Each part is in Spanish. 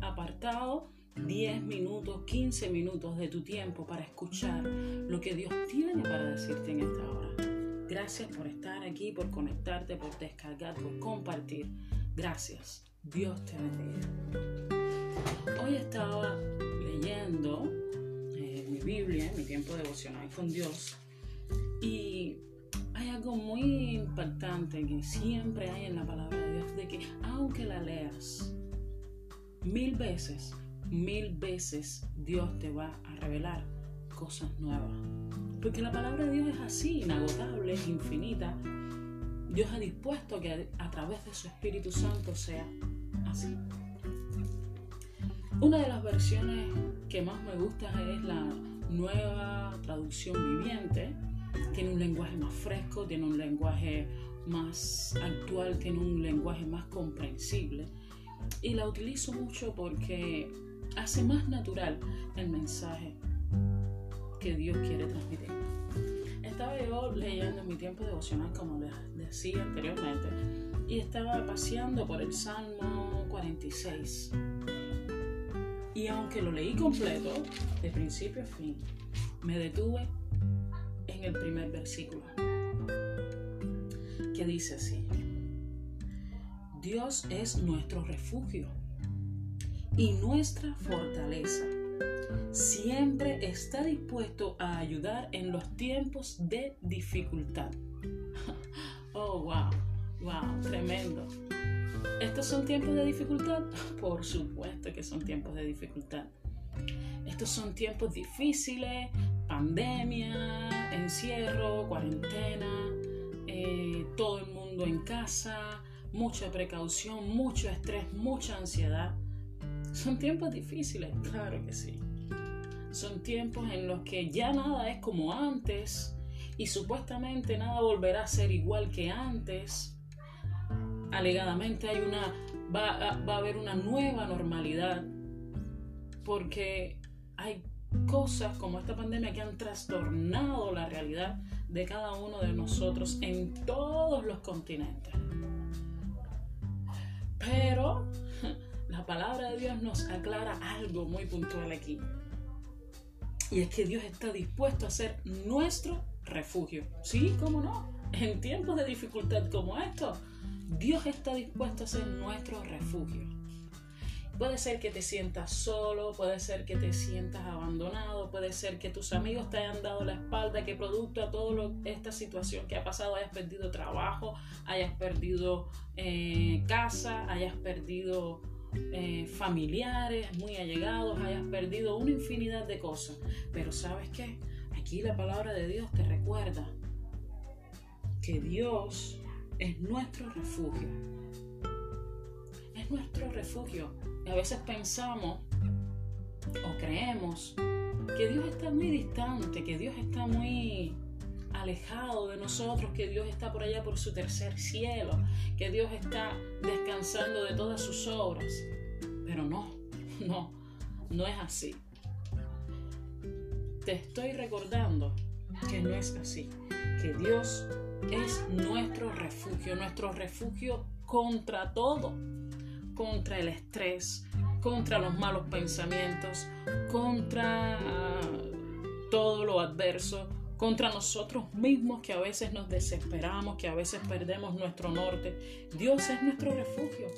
apartado 10 minutos, 15 minutos de tu tiempo para escuchar lo que Dios tiene para decirte en esta hora. Gracias por estar aquí, por conectarte, por descargar, por compartir. Gracias. Dios te bendiga. Hoy estaba leyendo eh, mi Biblia, mi tiempo devocional con Dios, y hay algo muy impactante que siempre hay en la palabra de Dios, de que aunque la leas mil veces, mil veces Dios te va a revelar cosas nuevas. Porque la palabra de Dios es así, inagotable, infinita. Dios ha dispuesto que a través de su Espíritu Santo sea así. Una de las versiones que más me gusta es la nueva traducción viviente. Tiene un lenguaje más fresco, tiene un lenguaje más actual, tiene un lenguaje más comprensible. Y la utilizo mucho porque hace más natural el mensaje que Dios quiere transmitir. Estaba yo leyendo en mi tiempo devocional, como les decía anteriormente, y estaba paseando por el Salmo 46. Y aunque lo leí completo, de principio a fin, me detuve en el primer versículo, que dice así, Dios es nuestro refugio y nuestra fortaleza. Siempre está dispuesto a ayudar en los tiempos de dificultad. Oh, wow, wow, tremendo. ¿Estos son tiempos de dificultad? Por supuesto que son tiempos de dificultad. Estos son tiempos difíciles, pandemia, encierro, cuarentena, eh, todo el mundo en casa, mucha precaución, mucho estrés, mucha ansiedad. Son tiempos difíciles, claro que sí. Son tiempos en los que ya nada es como antes y supuestamente nada volverá a ser igual que antes. Alegadamente hay una va va a haber una nueva normalidad porque hay cosas como esta pandemia que han trastornado la realidad de cada uno de nosotros en todos los continentes. Pero la palabra de Dios nos aclara algo muy puntual aquí. Y es que Dios está dispuesto a ser nuestro refugio. Sí, cómo no. En tiempos de dificultad como estos, Dios está dispuesto a ser nuestro refugio. Puede ser que te sientas solo, puede ser que te sientas abandonado, puede ser que tus amigos te hayan dado la espalda, que producto a toda esta situación que ha pasado hayas perdido trabajo, hayas perdido eh, casa, hayas perdido eh, familiares muy allegados, hayas perdido una infinidad de cosas. Pero sabes qué? Aquí la palabra de Dios te recuerda que Dios es nuestro refugio. Es nuestro refugio. A veces pensamos o creemos que Dios está muy distante, que Dios está muy alejado de nosotros, que Dios está por allá por su tercer cielo, que Dios está descansando de todas sus obras. Pero no, no, no es así. Te estoy recordando que no es así, que Dios es nuestro refugio, nuestro refugio contra todo, contra el estrés, contra los malos pensamientos, contra ah, todo lo adverso, contra nosotros mismos que a veces nos desesperamos, que a veces perdemos nuestro norte. Dios es nuestro refugio,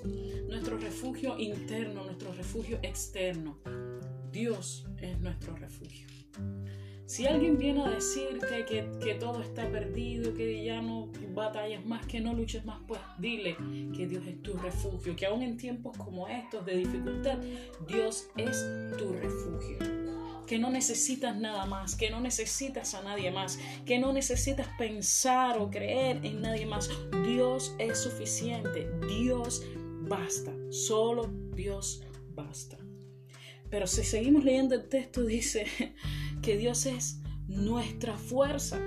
nuestro refugio interno, nuestro refugio externo. Dios es nuestro refugio. Si alguien viene a decirte que, que, todo está perdido, que ya no batallas más, que no luches más, pues dile que Dios es tu refugio, que aún en tiempos como estos de dificultad, Dios es tu refugio que no necesitas nada más, que no necesitas a nadie más, que no necesitas pensar o creer en nadie más. Dios es suficiente, Dios basta, solo Dios basta. Pero si seguimos leyendo el texto, dice que Dios es nuestra fuerza.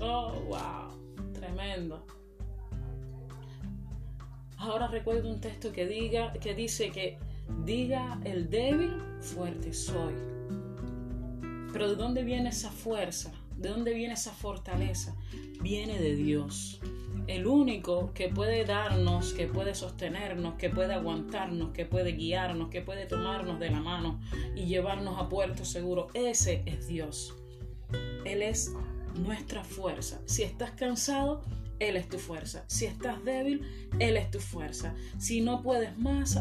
Oh, wow, tremendo. Ahora recuerdo un texto que diga, que dice que diga el débil, fuerte soy. Pero ¿de dónde viene esa fuerza? ¿De dónde viene esa fortaleza? Viene de Dios. El único que puede darnos, que puede sostenernos, que puede aguantarnos, que puede guiarnos, que puede tomarnos de la mano y llevarnos a puerto seguro, ese es Dios. Él es nuestra fuerza. Si estás cansado, Él es tu fuerza. Si estás débil, Él es tu fuerza. Si no puedes más,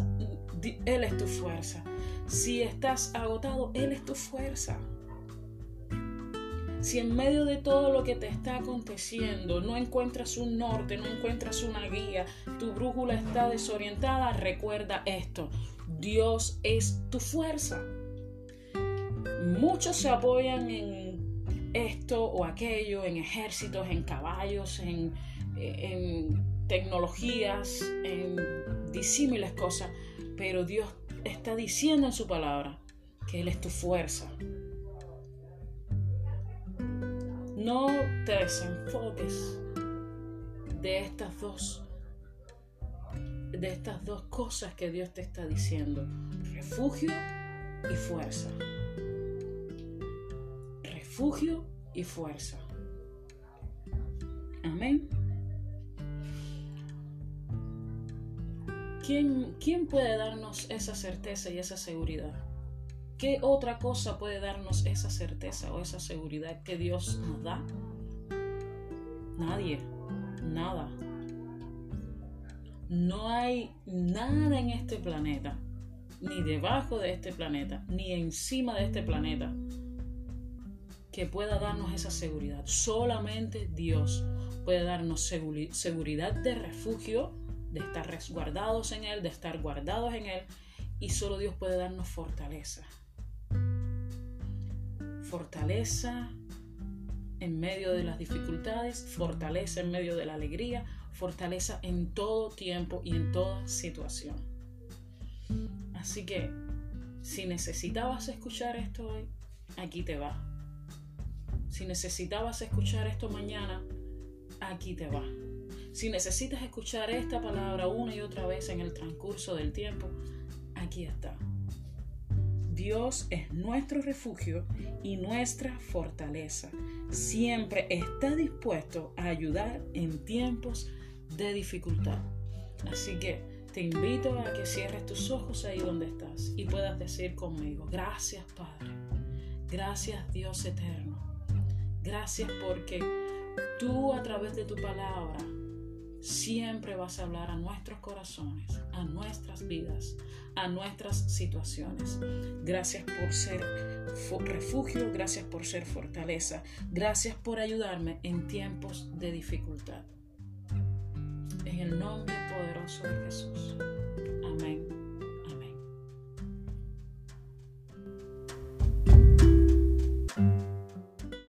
Él es tu fuerza. Si estás agotado, Él es tu fuerza. Si en medio de todo lo que te está aconteciendo no encuentras un norte, no encuentras una guía, tu brújula está desorientada, recuerda esto. Dios es tu fuerza. Muchos se apoyan en esto o aquello, en ejércitos, en caballos, en, tecnologías, en disímiles cosas, pero Dios está diciendo en su palabra que Él es tu fuerza. No te desenfoques de estas dos de estas dos cosas que Dios te está diciendo, refugio y fuerza refugio y fuerza. Amén. ¿Quién, ¿Quién puede darnos esa certeza y esa seguridad? ¿Qué otra cosa puede darnos esa certeza o esa seguridad que Dios nos da? Nadie, nada. No hay nada en este planeta, ni debajo de este planeta, ni encima de este planeta, que pueda darnos esa seguridad. Solamente Dios puede darnos seguridad de refugio, de estar resguardados en Él, de estar guardados en Él. Y solo Dios puede darnos fortaleza. Fortaleza en medio de las dificultades, fortaleza en medio de la alegría, fortaleza en todo tiempo y en toda situación. Así que, si necesitabas escuchar esto hoy, aquí te va. Si necesitabas escuchar esto mañana, aquí te va. Si necesitas escuchar esta palabra una y otra vez en el transcurso del tiempo, aquí está. Dios es nuestro refugio y nuestra fortaleza. Siempre está dispuesto a ayudar en tiempos de dificultad. Así que te invito a que cierres tus ojos ahí donde estás y puedas decir conmigo, gracias Padre, gracias Dios eterno Gracias porque tú a través de tu palabra siempre vas a hablar a nuestros corazones, a nuestras vidas, a nuestras situaciones. Gracias por ser refugio, gracias por ser fortaleza, gracias por ayudarme en tiempos de dificultad. En el nombre poderoso de Jesús.